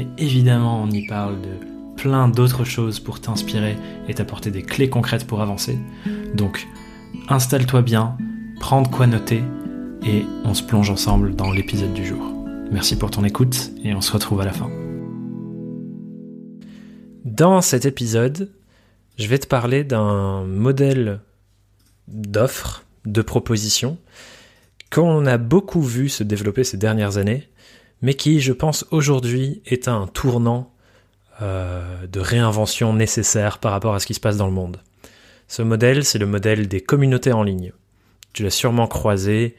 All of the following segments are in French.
mais évidemment on y parle de plein d'autres choses pour t'inspirer et t'apporter des clés concrètes pour avancer. Donc installe-toi bien, prends de quoi noter et on se plonge ensemble dans l'épisode du jour. Merci pour ton écoute et on se retrouve à la fin. Dans cet épisode, je vais te parler d'un modèle d'offre, de proposition, qu'on a beaucoup vu se développer ces dernières années mais qui, je pense, aujourd'hui est un tournant euh, de réinvention nécessaire par rapport à ce qui se passe dans le monde. Ce modèle, c'est le modèle des communautés en ligne. Tu l'as sûrement croisé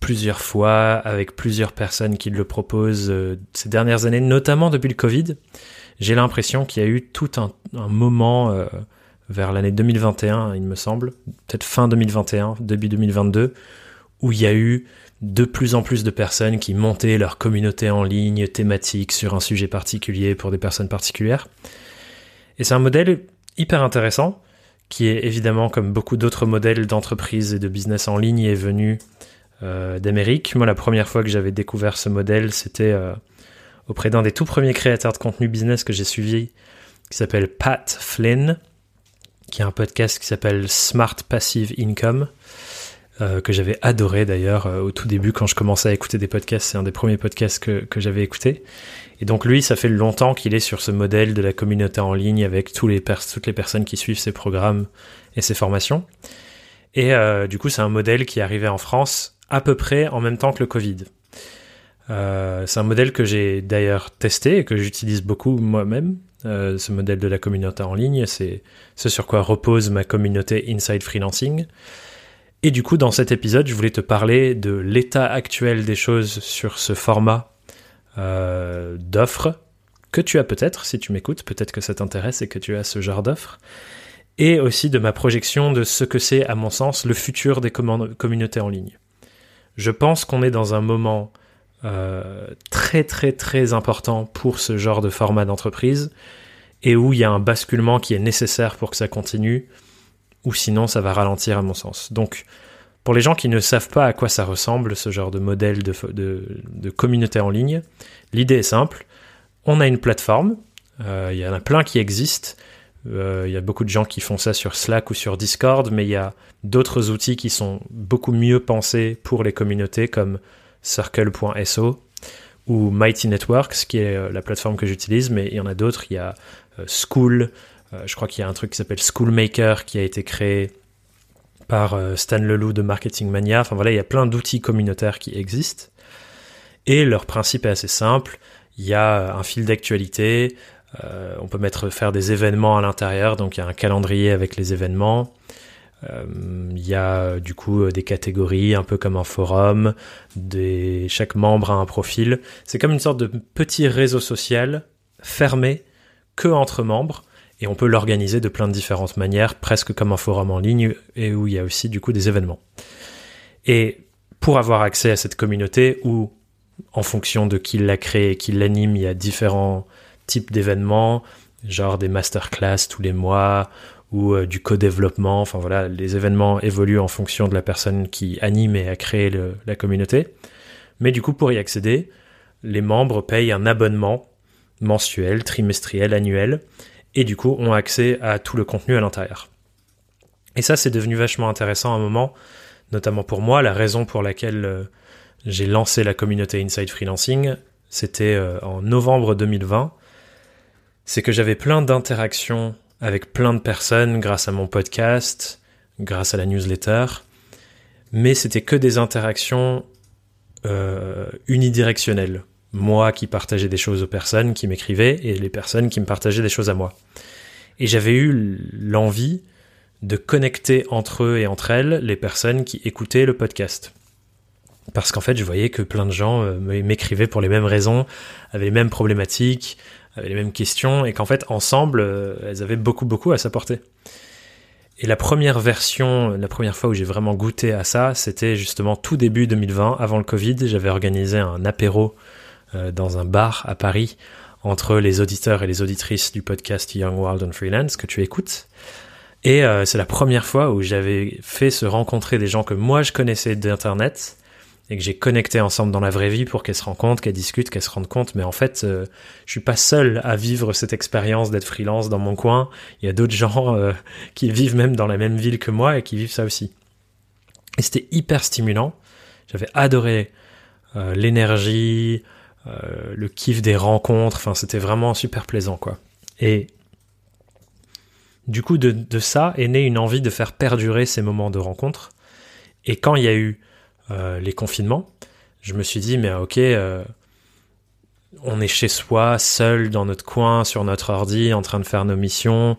plusieurs fois avec plusieurs personnes qui le proposent euh, ces dernières années, notamment depuis le Covid. J'ai l'impression qu'il y a eu tout un, moment euh, vers l'année 2021, il me semble, peut-être fin 2021, début 2022, où il y a eu de plus en plus de personnes qui montaient leur communauté en ligne thématique sur un sujet particulier pour des personnes particulières. Et c'est un modèle hyper intéressant qui est évidemment comme beaucoup d'autres modèles d'entreprise et de business en ligne est venu euh, d'Amérique. Moi la première fois que j'avais découvert ce modèle c'était euh, auprès d'un des tout premiers créateurs de contenu business que j'ai suivi qui s'appelle Pat Flynn qui a un podcast qui s'appelle Smart Passive Income euh, que j'avais adoré d'ailleurs euh, au tout début quand je commençais à écouter des podcasts. C'est un des premiers podcasts que, que j'avais écouté. Et donc lui, ça fait longtemps qu'il est sur ce modèle de la communauté en ligne avec tous les toutes les personnes qui suivent ses programmes et ses formations. Et euh, du coup, c'est un modèle qui est arrivé en France à peu près en même temps que le Covid. C'est un modèle que j'ai d'ailleurs testé et que j'utilise beaucoup moi-même. Ce modèle de la communauté en ligne, c'est ce sur quoi repose ma communauté Inside Freelancing. Et du coup, dans cet épisode, je voulais te parler de l'état actuel des choses sur ce format euh, d'offre que tu as peut-être, si tu m'écoutes, peut-être que ça t'intéresse et que tu as ce genre d'offre, et aussi de ma projection de ce que c'est, à mon sens, le futur des communautés en ligne. Je pense qu'on est dans un moment euh, très très très important pour ce genre de format d'entreprise, et où il y a un basculement qui est nécessaire pour que ça continue ou sinon ça va ralentir à mon sens. Donc, pour les gens qui ne savent pas à quoi ça ressemble, ce genre de modèle de, communauté en ligne, l'idée est simple. On a une plateforme, euh, il y en a plein qui existent. Euh, il y a beaucoup de gens qui font ça sur Slack ou sur Discord, mais il y a d'autres outils qui sont beaucoup mieux pensés pour les communautés comme Circle.so ou Mighty Networks, qui est euh, la plateforme que j'utilise, mais il y en a d'autres. Il y a School, je crois qu'il y a un truc qui s'appelle Schoolmaker qui a été créé par euh, Stan Leloup de Marketing Mania. Enfin voilà, il y a plein d'outils communautaires qui existent. Et leur principe est assez simple. Il y a un fil d'actualité. Euh, on peut mettre faire des événements à l'intérieur. Donc il y a un calendrier avec les événements. il y a du coup des catégories, un peu comme un forum. Chaque membre a un profil. C'est comme une sorte de petit réseau social fermé que entre membres et on peut l'organiser de plein de différentes manières, presque comme un forum en ligne, et où il y a aussi du coup des événements. Et pour avoir accès à cette communauté, où en fonction de qui l'a créé et qui l'anime, il y a différents types d'événements, genre des masterclass tous les mois, ou euh, du co-développement, enfin voilà, les événements évoluent en fonction de la personne qui anime et a créé la communauté. Mais du coup, pour y accéder, les membres payent un abonnement mensuel, trimestriel, annuel, et du coup ont accès à tout le contenu à l'intérieur. Et ça, c'est devenu vachement intéressant à un moment, notamment pour moi. La raison pour laquelle euh, j'ai lancé la communauté Inside Freelancing, c'était euh, en novembre 2020. C'est que j'avais plein d'interactions avec plein de personnes grâce à mon podcast, grâce à la newsletter, mais c'était que des interactions euh, unidirectionnelles moi qui partageais des choses aux personnes qui m'écrivaient et les personnes qui me partageaient des choses à moi. Et j'avais eu l'envie de connecter entre eux et entre elles les personnes qui écoutaient le podcast. parce qu'en fait, je voyais que plein de gens euh, m'écrivaient pour les mêmes raisons, avaient les mêmes problématiques, avaient les mêmes questions, et qu'en fait, ensemble, euh, elles avaient beaucoup, beaucoup à s'apporter. Et la première version, la première fois où j'ai vraiment goûté à ça, c'était justement tout début 2020, avant le Covid. J'avais organisé un apéro dans un bar à Paris entre les auditeurs et les auditrices du podcast Young World on Freelance que tu écoutes. Et c'est la première fois où j'avais fait se rencontrer des gens que moi je connaissais d'internet et que j'ai connecté ensemble dans la vraie vie pour qu'elles se rencontrent, qu'elles discutent, qu'elles se rendent compte. Mais en fait, euh, je suis pas seul à vivre cette expérience d'être freelance dans mon coin. Il y a d'autres gens euh, qui vivent même dans la même ville que moi et qui vivent ça aussi. Et c'était hyper stimulant. J'avais adoré euh, l'énergie, le kiff des rencontres. Enfin, c'était vraiment super plaisant, quoi. Et du coup, de, de ça est née une envie de faire perdurer ces moments de rencontre. Et quand il y a eu euh, les confinements, je me suis dit, mais ok, euh, on est chez soi, seul dans notre coin, sur notre ordi, en train de faire nos missions,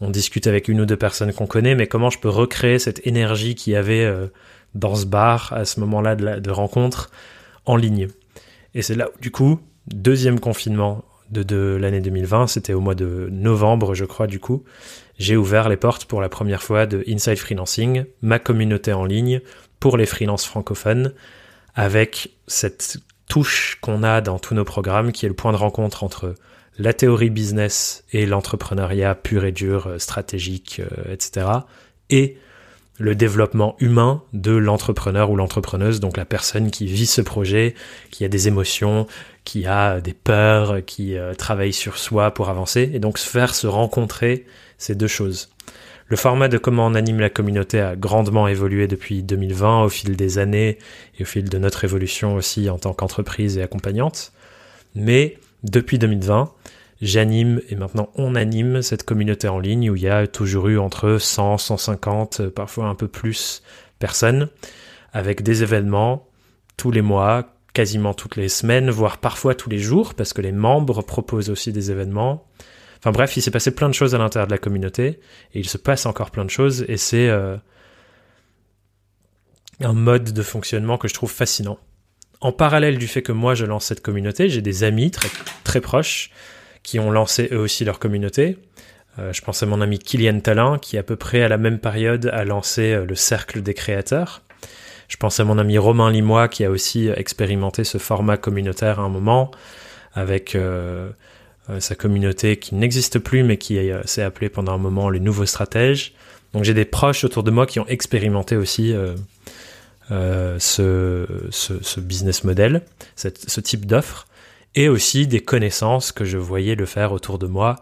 on discute avec une ou deux personnes qu'on connaît, mais comment je peux recréer cette énergie qu'il y avait euh, dans ce bar à ce moment-là de, de rencontre en ligne? Et c'est là du coup, deuxième confinement de, l'année 2020, c'était au mois de novembre, je crois, du coup, j'ai ouvert les portes pour la première fois de Inside Freelancing, ma communauté en ligne, pour les freelances francophones, avec cette touche qu'on a dans tous nos programmes, qui est le point de rencontre entre la théorie business et l'entrepreneuriat pur et dur, euh, stratégique, euh, etc. Et le développement humain de l'entrepreneur ou l'entrepreneuse, donc la personne qui vit ce projet, qui a des émotions, qui a des peurs, qui euh, travaille sur soi pour avancer, et donc se faire se rencontrer ces deux choses. Le format de comment on anime la communauté a grandement évolué depuis 2020 au fil des années et au fil de notre évolution aussi en tant qu'entreprise et accompagnante. Mais depuis 2020, j'anime et maintenant on anime cette communauté en ligne où il y a toujours eu entre 100, 150, parfois un peu plus personnes avec des événements tous les mois, quasiment toutes les semaines, voire parfois tous les jours parce que les membres proposent aussi des événements. Enfin bref, il s'est passé plein de choses à l'intérieur de la communauté et il se passe encore plein de choses et c'est euh, un mode de fonctionnement que je trouve fascinant. En parallèle du fait que moi je lance cette communauté, j'ai des amis très, très proches qui ont lancé eux aussi leur communauté. Euh, je pense à mon ami Kylian Talin qui à peu près à la même période a lancé euh, le cercle des créateurs. Je pense à mon ami Romain Limois qui a aussi expérimenté ce format communautaire à un moment avec euh, sa communauté qui n'existe plus mais qui s'est appelée pendant un moment le nouveau stratège. Donc j'ai des proches autour de moi qui ont expérimenté aussi ce, business model, ce type d'offre, et aussi des connaissances que je voyais le faire autour de moi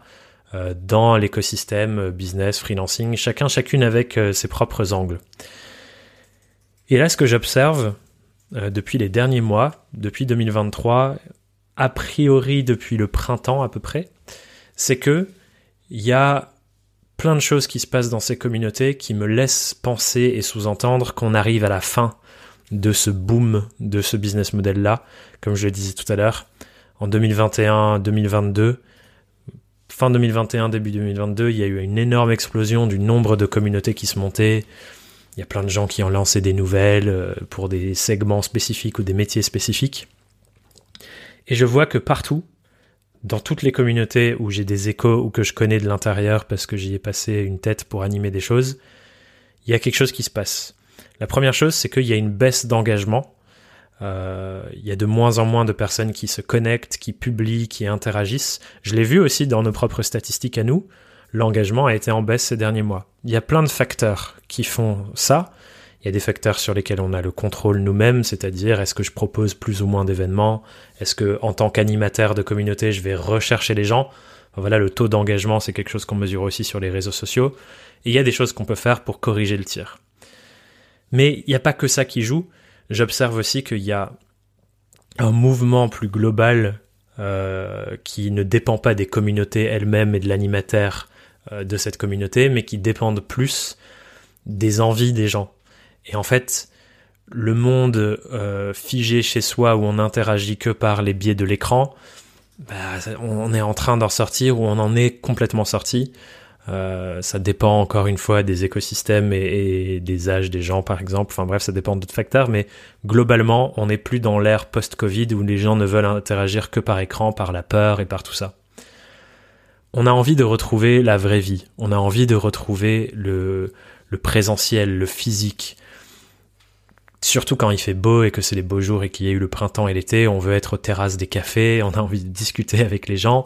dans l'écosystème business, freelancing, chacun, chacune avec ses propres angles. Et là, ce que j'observe depuis les derniers mois, depuis 2023, a priori depuis le printemps à peu près, c'est que il y a plein de choses qui se passent dans ces communautés qui me laissent penser et sous-entendre qu'on arrive à la fin de ce boom de ce business model là, comme je le disais tout à l'heure, en 2021-2022. Fin 2021, début 2022, il y a eu une énorme explosion du nombre de communautés qui se montaient. Il y a plein de gens qui ont lancé des nouvelles euh, pour des segments spécifiques ou des métiers spécifiques. Et je vois que partout, dans toutes les communautés où j'ai des échos ou que je connais de l'intérieur parce que j'y ai passé une tête pour animer des choses, il y a quelque chose qui se passe. La première chose, c'est qu'il y a une baisse d'engagement. Euh, il y a de moins en moins de personnes qui se connectent, qui publient, qui interagissent. Je l'ai vu aussi dans nos propres statistiques à nous. L'engagement a été en baisse ces derniers mois. Il y a plein de facteurs qui font ça. Il y a des facteurs sur lesquels on a le contrôle nous-mêmes, c'est-à-dire est-ce que je propose plus ou moins d'événements, est-ce que en tant qu'animateur de communauté, je vais rechercher les gens? voilà, le taux d'engagement, c'est quelque chose qu'on mesure aussi sur les réseaux sociaux. Et il y a des choses qu'on peut faire pour corriger le tir. Mais il n'y a pas que ça qui joue. J'observe aussi qu'il y a un mouvement plus global euh, qui ne dépend pas des communautés elles-mêmes et de l'animateur euh, de cette communauté, mais qui dépendent plus des envies des gens. Et en fait, le monde euh, figé chez soi où on n'interagit que par les biais de l'écran, bah, on est en train d'en sortir ou on en est complètement sorti. Euh, ça dépend encore une fois des écosystèmes et, des âges des gens, par exemple. Enfin bref, ça dépend d'autres facteurs, mais globalement, on n'est plus dans l'ère post-Covid où les gens ne veulent interagir que par écran, par la peur et par tout ça. On a envie de retrouver la vraie vie. On a envie de retrouver le, le présentiel, le physique. Surtout quand il fait beau et que c'est les beaux jours et qu'il y a eu le printemps et l'été, on veut être aux terrasses des cafés, on a envie de discuter avec les gens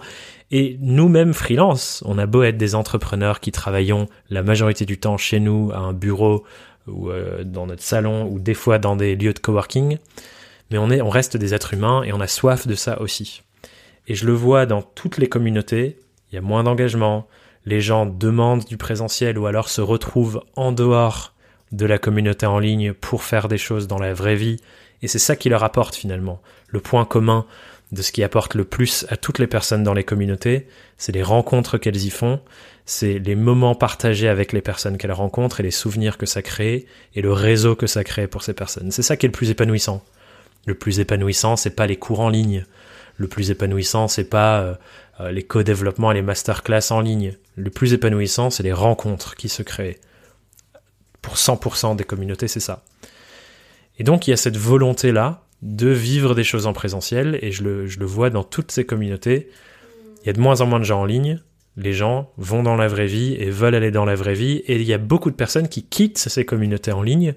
et nous-mêmes freelance, on a beau être des entrepreneurs qui travaillons la majorité du temps chez nous, à un bureau ou euh, dans notre salon ou des fois dans des lieux de coworking, mais on est, on reste des êtres humains et on a soif de ça aussi. Et je le vois dans toutes les communautés, il y a moins d'engagement, les gens demandent du présentiel ou alors se retrouvent en dehors de la communauté en ligne pour faire des choses dans la vraie vie. Et c'est ça qui leur apporte finalement. Le point commun de ce qui apporte le plus à toutes les personnes dans les communautés, c'est les rencontres qu'elles y font, c'est les moments partagés avec les personnes qu'elles rencontrent et les souvenirs que ça crée et le réseau que ça crée pour ces personnes. C'est ça qui est le plus épanouissant. Le plus épanouissant, c'est pas les cours en ligne. Le plus épanouissant, c'est pas euh, euh, les co-développements et les masterclass en ligne. Le plus épanouissant, c'est les rencontres qui se créent. Pour 100% des communautés, c'est ça. Et donc, il y a cette volonté-là de vivre des choses en présentiel, et je le, je le vois dans toutes ces communautés. Il y a de moins en moins de gens en ligne, les gens vont dans la vraie vie et veulent aller dans la vraie vie, et il y a beaucoup de personnes qui quittent ces communautés en ligne,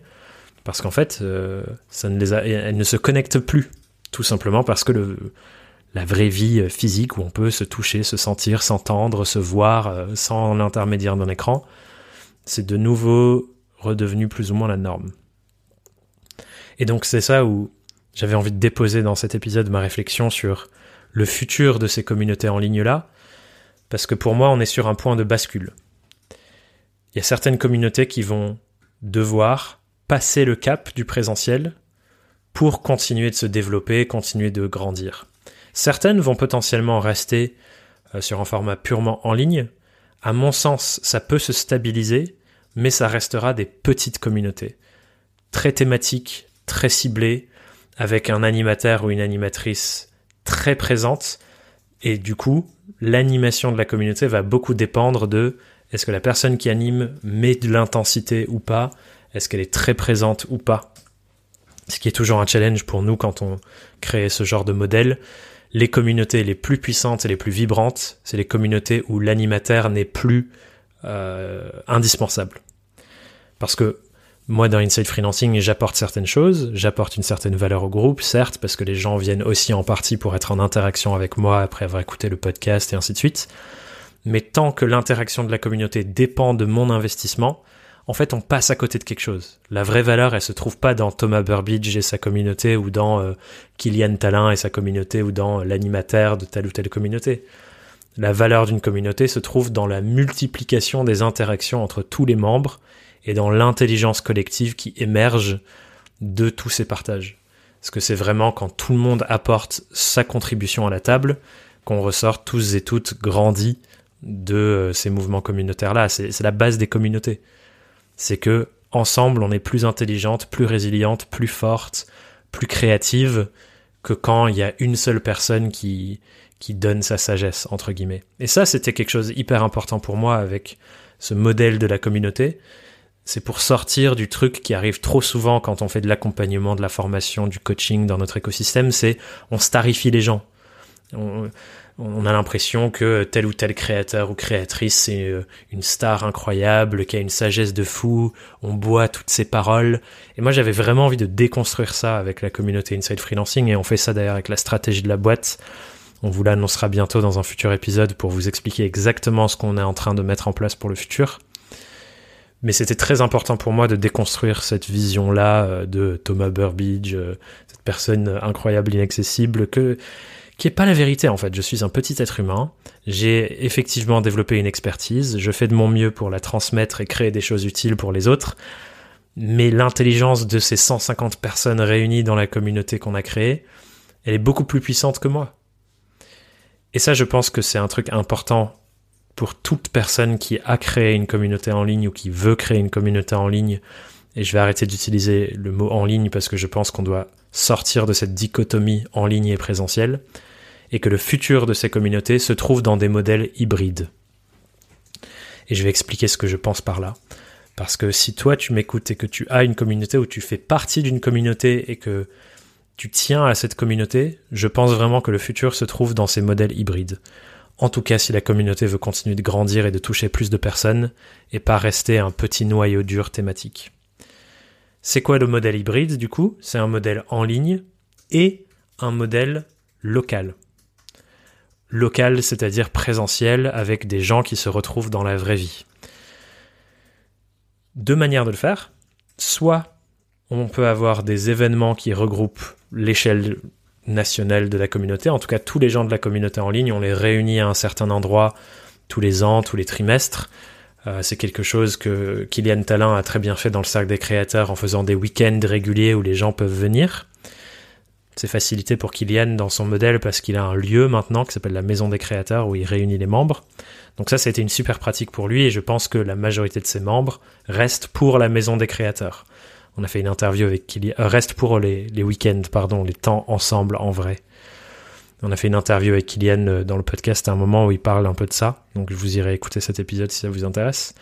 parce qu'en fait, euh, ça ne les elles ne se connectent plus, tout simplement parce que le, la vraie vie physique, où on peut se toucher, se sentir, s'entendre, se voir euh, sans l'intermédiaire d'un écran, c'est de nouveau redevenu plus ou moins la norme. Et donc c'est ça où j'avais envie de déposer dans cet épisode ma réflexion sur le futur de ces communautés en ligne-là, parce que pour moi, on est sur un point de bascule. Il y a certaines communautés qui vont devoir passer le cap du présentiel pour continuer de se développer, continuer de grandir. Certaines vont potentiellement rester euh, sur un format purement en ligne. À mon sens, ça peut se stabiliser, mais ça restera des petites communautés, très thématiques, très ciblées, avec un animateur ou une animatrice très présente. Et du coup, l'animation de la communauté va beaucoup dépendre de est-ce que la personne qui anime met de l'intensité ou pas? Est-ce qu'elle est très présente ou pas? Ce qui est toujours un challenge pour nous quand on crée ce genre de modèle. Les communautés les plus puissantes et les plus vibrantes, c'est les communautés où l'animateur n'est plus euh, indispensable. Parce que moi, dans Inside Freelancing, j'apporte certaines choses, j'apporte une certaine valeur au groupe, certes, parce que les gens viennent aussi en partie pour être en interaction avec moi après avoir écouté le podcast et ainsi de suite. Mais tant que l'interaction de la communauté dépend de mon investissement, en fait, on passe à côté de quelque chose. La vraie valeur, elle se trouve pas dans Thomas Burbidge et sa communauté, ou dans euh, Kylian Talin et sa communauté, ou dans l'animateur de telle ou telle communauté. La valeur d'une communauté se trouve dans la multiplication des interactions entre tous les membres et dans l'intelligence collective qui émerge de tous ces partages. Parce que c'est vraiment quand tout le monde apporte sa contribution à la table qu'on ressort tous et toutes grandis de euh, ces mouvements communautaires-là. C'est la base des communautés. C'est que ensemble, on est plus intelligente, plus résiliente, plus forte, plus créative que quand il y a une seule personne qui, qui donne sa sagesse, entre guillemets. Et ça, c'était quelque chose hyper important pour moi avec ce modèle de la communauté c'est pour sortir du truc qui arrive trop souvent quand on fait de l'accompagnement, de la formation, du coaching dans notre écosystème, c'est on starifie les gens. On, a l'impression que tel ou tel créateur ou créatrice c'est euh, une star incroyable, qui a une sagesse de fou, on boit toutes ses paroles. Et moi j'avais vraiment envie de déconstruire ça avec la communauté Inside Freelancing et on fait ça d'ailleurs avec la stratégie de la boîte. On vous l'annoncera bientôt dans un futur épisode pour vous expliquer exactement ce qu'on est en train de mettre en place pour le futur. Mais c'était très important pour moi de déconstruire cette vision-là euh, de Thomas Burbidge, euh, cette personne incroyable, inaccessible, qui est pas la vérité en fait. Je suis un petit être humain. J'ai effectivement développé une expertise. Je fais de mon mieux pour la transmettre et créer des choses utiles pour les autres. Mais l'intelligence de ces 150 personnes réunies dans la communauté qu'on a créée, elle est beaucoup plus puissante que moi. Et ça, je pense que c'est un truc important pour toute personne qui a créé une communauté en ligne ou qui veut créer une communauté en ligne, et je vais arrêter d'utiliser le mot en ligne parce que je pense qu'on doit sortir de cette dichotomie en ligne et présentiel, et que le futur de ces communautés se trouve dans des modèles hybrides. Et je vais expliquer ce que je pense par là. Parce que si toi tu m'écoutes et que tu as une communauté ou tu fais partie d'une communauté et que tiens à cette communauté, je pense vraiment que le futur se trouve dans ces modèles hybrides. En tout cas, si la communauté veut continuer de grandir et de toucher plus de personnes, et pas rester un petit noyau dur thématique. C'est quoi le modèle hybride du coup? C'est un modèle en ligne et un modèle local. Local, c'est-à-dire présentiel, avec des gens qui se retrouvent dans la vraie vie. Deux manières de le faire. Soit on peut avoir des événements qui regroupent l'échelle nationale de la communauté. En tout cas, tous les gens de la communauté en ligne, on les réunit à un certain endroit tous les ans, tous les trimestres. Euh, c'est quelque chose que Kylian Talin a très bien fait dans le cercle des créateurs en faisant des week-ends réguliers où les gens peuvent venir. C'est facilité pour Kylian dans son modèle parce qu'il a un lieu maintenant qui s'appelle la Maison des créateurs où il réunit les membres. Donc ça, c'était une super pratique pour lui et je pense que la majorité de ses membres restent pour la Maison des créateurs. On a fait une interview avec Kylian, euh, reste pour les, week-ends, pardon, les temps ensemble en vrai. On a fait une interview avec Kylian euh, dans le podcast à un moment où il parle un peu de ça. Donc je vous irai écouter cet épisode si ça vous intéresse.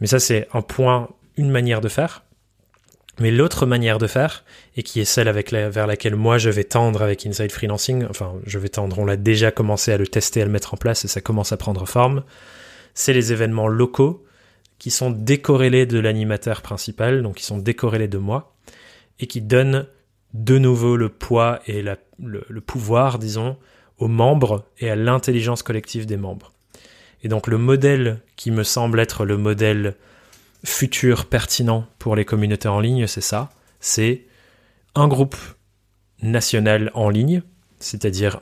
Mais ça, c'est un point, une manière de faire. Mais l'autre manière de faire, et qui est celle vers laquelle moi je vais tendre avec Inside Freelancing, enfin je vais tendre, on l'a déjà commencé à le tester, à le mettre en place et ça commence à prendre forme, c'est les événements locaux qui sont décorrélés de l'animateur principal, donc qui sont décorrélés de moi, et qui donnent de nouveau le poids et le, le, pouvoir, disons, aux membres et à l'intelligence collective des membres. Et donc le modèle qui me semble être le modèle futur pertinent pour les communautés en ligne, c'est ça, c'est un groupe national en ligne, c'est-à-dire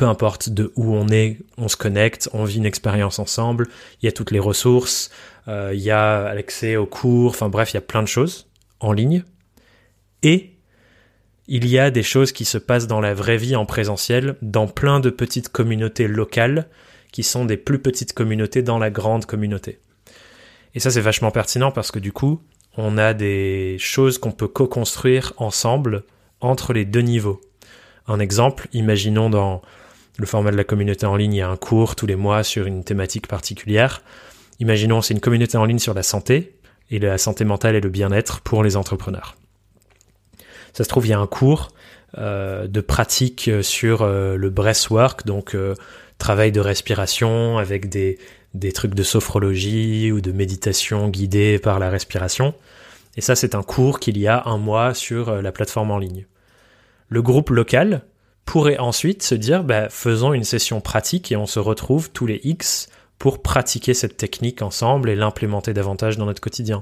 peu importe de où on est, on se connecte, on vit une expérience ensemble, il y a toutes les ressources, euh, il y a l'accès aux cours, enfin bref, il y a plein de choses en ligne. Et il y a des choses qui se passent dans la vraie vie en présentiel, dans plein de petites communautés locales, qui sont des plus petites communautés dans la grande communauté. Et ça c'est vachement pertinent parce que du coup, on a des choses qu'on peut co-construire ensemble entre les deux niveaux. Un exemple, imaginons dans le format de la communauté en ligne, il y a un cours tous les mois sur une thématique particulière. Imaginons, c'est une communauté en ligne sur la santé, et la santé mentale et le bien-être pour les entrepreneurs. Ça se trouve, il y a un cours euh, de pratique sur euh, le breathwork, donc euh, travail de respiration avec des, des trucs de sophrologie ou de méditation guidée par la respiration. Et ça, c'est un cours qu'il y a un mois sur la plateforme en ligne. Le groupe local pourrait ensuite se dire, bah, faisons une session pratique et on se retrouve tous les X pour pratiquer cette technique ensemble et l'implémenter davantage dans notre quotidien.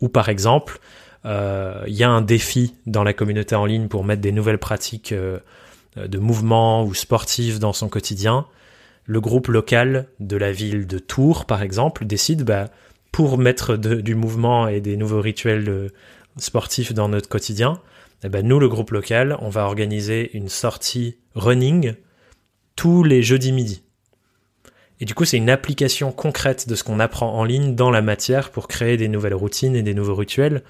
Ou par exemple, euh, il y a un défi dans la communauté en ligne pour mettre des nouvelles pratiques euh, de mouvement ou sportives dans son quotidien. Le groupe local de la ville de Tours, par exemple, décide bah, pour mettre du mouvement et des nouveaux rituels euh, sportifs dans notre quotidien, eh ben, nous, le groupe local, on va organiser une sortie running tous les jeudis midi. Et du coup, c'est une application concrète de ce qu'on apprend en ligne dans la matière pour créer des nouvelles routines et des nouveaux rituels.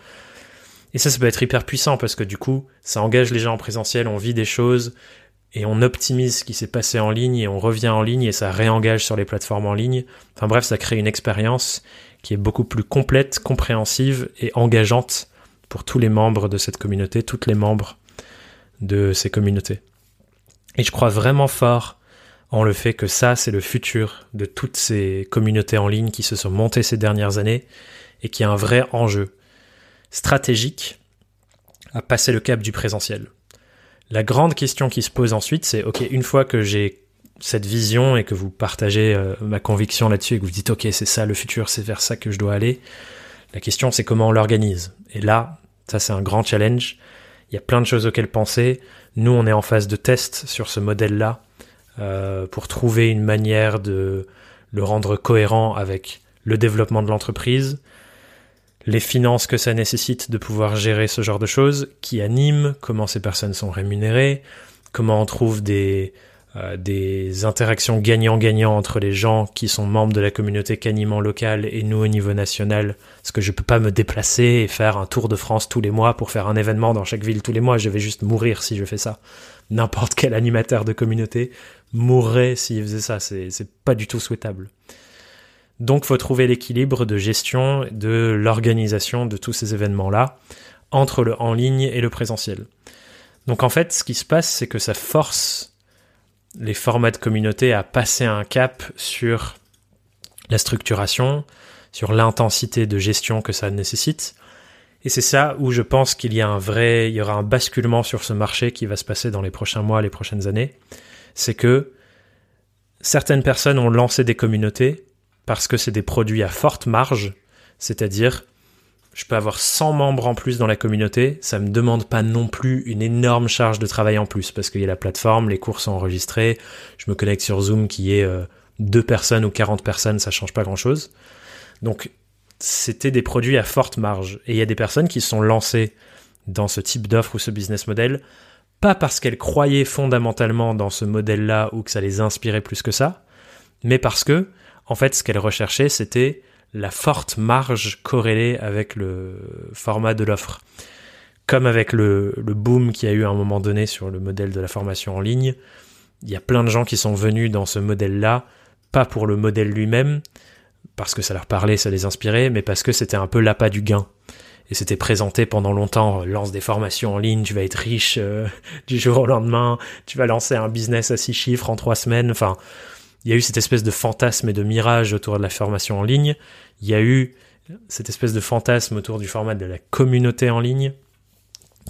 Et ça, ça peut être hyper puissant parce que du coup, ça engage les gens en présentiel, on vit des choses et on optimise ce qui s'est passé en ligne et on revient en ligne et ça réengage sur les plateformes en ligne. Enfin bref, ça crée une expérience qui est beaucoup plus complète, compréhensive et engageante pour tous les membres de cette communauté, toutes les membres de ces communautés. Et je crois vraiment fort en le fait que ça, c'est le futur de toutes ces communautés en ligne qui se sont montées ces dernières années et qui a un vrai enjeu stratégique à passer le cap du présentiel. La grande question qui se pose ensuite, c'est ok, une fois que j'ai cette vision et que vous partagez euh, ma conviction là-dessus et que vous dites ok, c'est ça le futur, c'est vers ça que je dois aller. La question, c'est comment on l'organise. Et là, ça c'est un grand challenge. Il y a plein de choses auxquelles penser. Nous, on est en phase de test sur ce modèle-là euh, pour trouver une manière de le rendre cohérent avec le développement de l'entreprise, les finances que ça nécessite de pouvoir gérer ce genre de choses, qui anime, comment ces personnes sont rémunérées, comment on trouve des, euh, des interactions gagnant-gagnant entre les gens qui sont membres de la communauté quasiment locale et nous au niveau national, parce que je peux pas me déplacer et faire un tour de France tous les mois pour faire un événement dans chaque ville tous les mois, je vais juste mourir si je fais ça. N'importe quel animateur de communauté mourrait s'il faisait ça. C'est pas du tout souhaitable. Donc, faut trouver l'équilibre de gestion, de l'organisation de tous ces événements-là entre le en ligne et le présentiel. Donc, en fait, ce qui se passe, c'est que ça force les formats de communauté à passer un cap sur la structuration, sur l'intensité de gestion que ça nécessite. Et c'est ça où je pense qu'il y a un vrai, il y aura un basculement sur ce marché qui va se passer dans les prochains mois, les prochaines années. C'est que certaines personnes ont lancé des communautés parce que c'est des produits à forte marge, c'est-à-dire je peux avoir 100 membres en plus dans la communauté, ça me demande pas non plus une énorme charge de travail en plus parce qu'il y a la plateforme, les cours sont enregistrés, je me connecte sur Zoom qui est euh, deux personnes ou 40 personnes, ça change pas grand-chose. Donc c'était des produits à forte marge et il y a des personnes qui se sont lancées dans ce type d'offre ou ce business model pas parce qu'elles croyaient fondamentalement dans ce modèle-là ou que ça les inspirait plus que ça, mais parce que en fait ce qu'elles recherchaient c'était la forte marge corrélée avec le format de l'offre. Comme avec le, boom qu'il y a eu à un moment donné sur le modèle de la formation en ligne, il y a plein de gens qui sont venus dans ce modèle-là, pas pour le modèle lui-même, parce que ça leur parlait, ça les inspirait, mais parce que c'était un peu l'appât du gain. Et c'était présenté pendant longtemps, lance des formations en ligne, tu vas être riche euh, du jour au lendemain, tu vas lancer un business à six chiffres en trois semaines, enfin, il y a eu cette espèce de fantasme et de mirage autour de la formation en ligne, il y a eu cette espèce de fantasme autour du format de la communauté en ligne,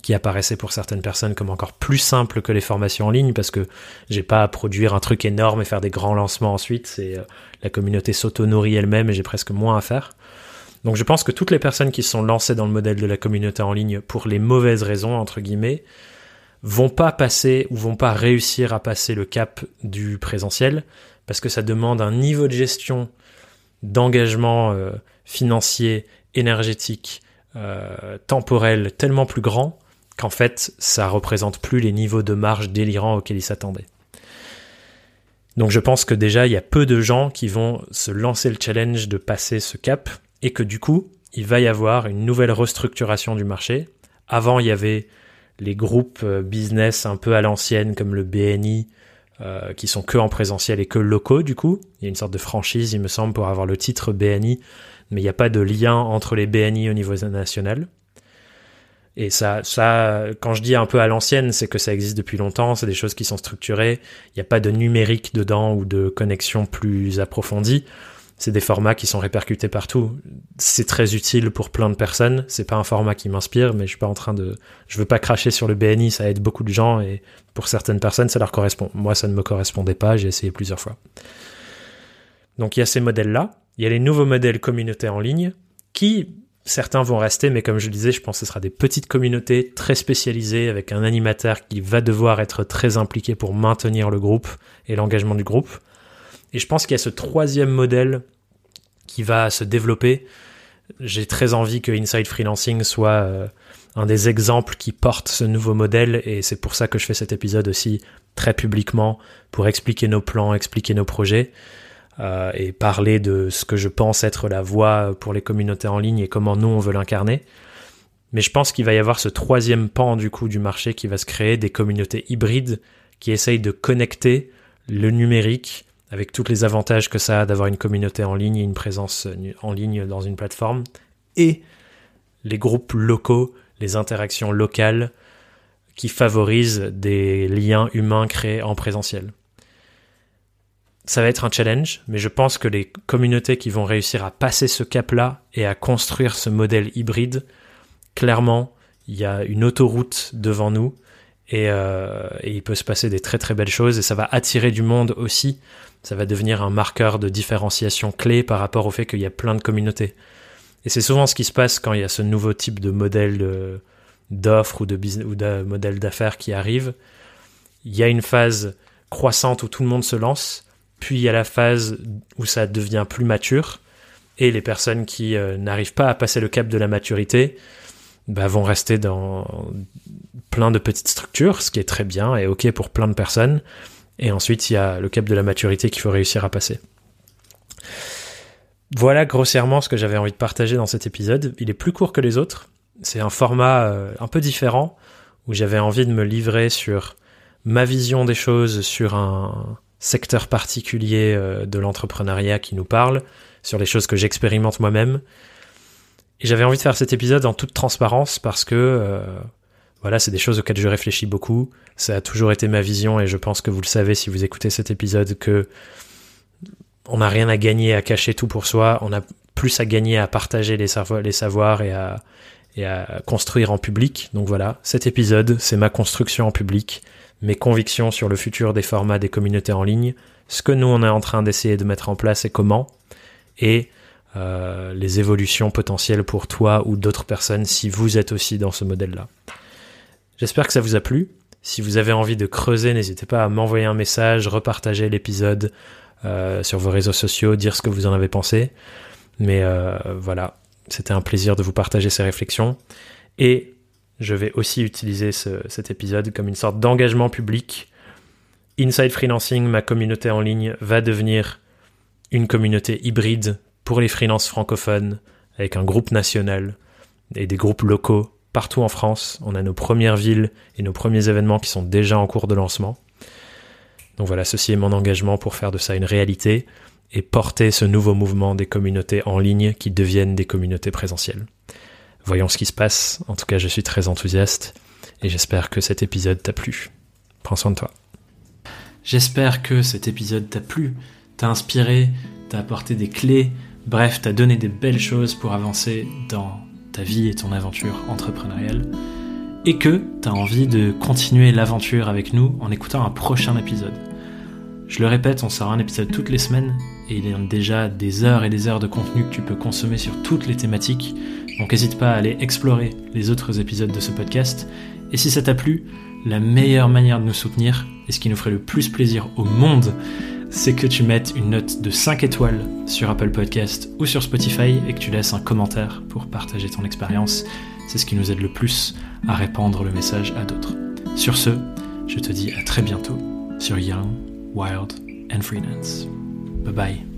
qui apparaissait pour certaines personnes comme encore plus simple que les formations en ligne parce que j'ai pas à produire un truc énorme et faire des grands lancements ensuite. C'est euh, la communauté s'auto-nourrit elle-même et j'ai presque moins à faire. Donc je pense que toutes les personnes qui se sont lancées dans le modèle de la communauté en ligne pour les mauvaises raisons entre guillemets vont pas passer ou vont pas réussir à passer le cap du présentiel parce que ça demande un niveau de gestion d'engagement euh, financier, énergétique, euh, temporel tellement plus grand qu'en fait ça représente plus les niveaux de marge délirants auxquels ils s'attendaient. Donc je pense que déjà il y a peu de gens qui vont se lancer le challenge de passer ce cap et que du coup il va y avoir une nouvelle restructuration du marché. Avant il y avait les groupes euh, business un peu à l'ancienne comme le BNI euh, qui sont que en présentiel et que locaux du coup. Il y a une sorte de franchise, il me semble, pour avoir le titre BNI, mais il n'y a pas de lien entre les BNI au niveau national. Et ça, ça, quand je dis un peu à l'ancienne, c'est que ça existe depuis longtemps, c'est des choses qui sont structurées, il n'y a pas de numérique dedans ou de connexion plus approfondie c'est des formats qui sont répercutés partout. C'est très utile pour plein de personnes. C'est pas un format qui m'inspire, mais je suis pas en train de, je veux pas cracher sur le BNI. Ça aide beaucoup de gens et pour certaines personnes, ça leur correspond. Moi, ça ne me correspondait pas. J'ai essayé plusieurs fois. Donc, il y a ces modèles-là. Il y a les nouveaux modèles communautés en ligne qui, certains vont rester, mais comme je le disais, je pense que ce sera des petites communautés très spécialisées avec un animateur qui va devoir être très impliqué pour maintenir le groupe et l'engagement du groupe. Et je pense qu'il y a ce troisième modèle qui va se développer. J'ai très envie que Inside Freelancing soit euh, un des exemples qui porte ce nouveau modèle et c'est pour ça que je fais cet épisode aussi très publiquement pour expliquer nos plans, expliquer nos projets euh, et parler de ce que je pense être la voie pour les communautés en ligne et comment nous on veut l'incarner. Mais je pense qu'il va y avoir ce troisième pan du coup du marché qui va se créer des communautés hybrides qui essayent de connecter le numérique avec tous les avantages que ça a d'avoir une communauté en ligne et une présence en ligne dans une plateforme, et les groupes locaux, les interactions locales qui favorisent des liens humains créés en présentiel. Ça va être un challenge, mais je pense que les communautés qui vont réussir à passer ce cap-là et à construire ce modèle hybride, clairement, il y a une autoroute devant nous et, euh, il peut se passer des très très belles choses et ça va attirer du monde aussi ça va devenir un marqueur de différenciation clé par rapport au fait qu'il y a plein de communautés. Et c'est souvent ce qui se passe quand il y a ce nouveau type de modèle d'offre ou de, ou de modèle d'affaires qui arrive. Il y a une phase croissante où tout le monde se lance, puis il y a la phase où ça devient plus mature, et les personnes qui euh, n'arrivent pas à passer le cap de la maturité bah, vont rester dans plein de petites structures, ce qui est très bien et ok pour plein de personnes. Et ensuite, il y a le cap de la maturité qu'il faut réussir à passer. Voilà grossièrement ce que j'avais envie de partager dans cet épisode. Il est plus court que les autres. C'est un format euh, un peu différent où j'avais envie de me livrer sur ma vision des choses sur un secteur particulier euh, de l'entrepreneuriat qui nous parle, sur les choses que j'expérimente moi-même. Et j'avais envie de faire cet épisode en toute transparence parce que euh, voilà, c'est des choses auxquelles je réfléchis beaucoup. Ça a toujours été ma vision et je pense que vous le savez si vous écoutez cet épisode que on n'a rien à gagner à cacher tout pour soi, on a plus à gagner à partager les, savoirs et à, et à construire en public. Donc voilà, cet épisode, c'est ma construction en public, mes convictions sur le futur des formats des communautés en ligne, ce que nous on est en train d'essayer de mettre en place et comment, et euh, les évolutions potentielles pour toi ou d'autres personnes si vous êtes aussi dans ce modèle-là. J'espère que ça vous a plu. Si vous avez envie de creuser, n'hésitez pas à m'envoyer un message, repartager l'épisode euh, sur vos réseaux sociaux, dire ce que vous en avez pensé. Mais euh, voilà, c'était un plaisir de vous partager ces réflexions. Et je vais aussi utiliser cet épisode comme une sorte d'engagement public. Inside Freelancing, ma communauté en ligne, va devenir une communauté hybride pour les freelances francophones, avec un groupe national et des groupes locaux partout en France. On a nos premières villes et nos premiers événements qui sont déjà en cours de lancement. Donc voilà, ceci est mon engagement pour faire de ça une réalité et porter ce nouveau mouvement des communautés en ligne qui deviennent des communautés présentielles. Voyons ce qui se passe. En tout cas, je suis très enthousiaste et j'espère que cet épisode t'a plu. Prends soin de toi. J'espère que cet épisode t'a plu, t'a inspiré, t'a apporté des clés, bref, t'a donné des belles choses pour avancer dans ta vie et ton aventure entrepreneuriale, et que t'as envie de continuer l'aventure avec nous en écoutant un prochain épisode. Je le répète, on sort un épisode toutes les semaines et il y a déjà des heures et des heures de contenu que tu peux consommer sur toutes les thématiques. Donc n'hésite pas à aller explorer les autres épisodes de ce podcast. Et si ça t'a plu, la meilleure manière de nous soutenir, et ce qui nous ferait le plus plaisir au monde, c'est que tu mettes une note de 5 étoiles sur Apple Podcast ou sur Spotify et que tu laisses un commentaire pour partager ton expérience. C'est ce qui nous aide le plus à répandre le message à d'autres. Sur ce, je te dis à très bientôt sur Young, Wild and Freelance. Bye bye.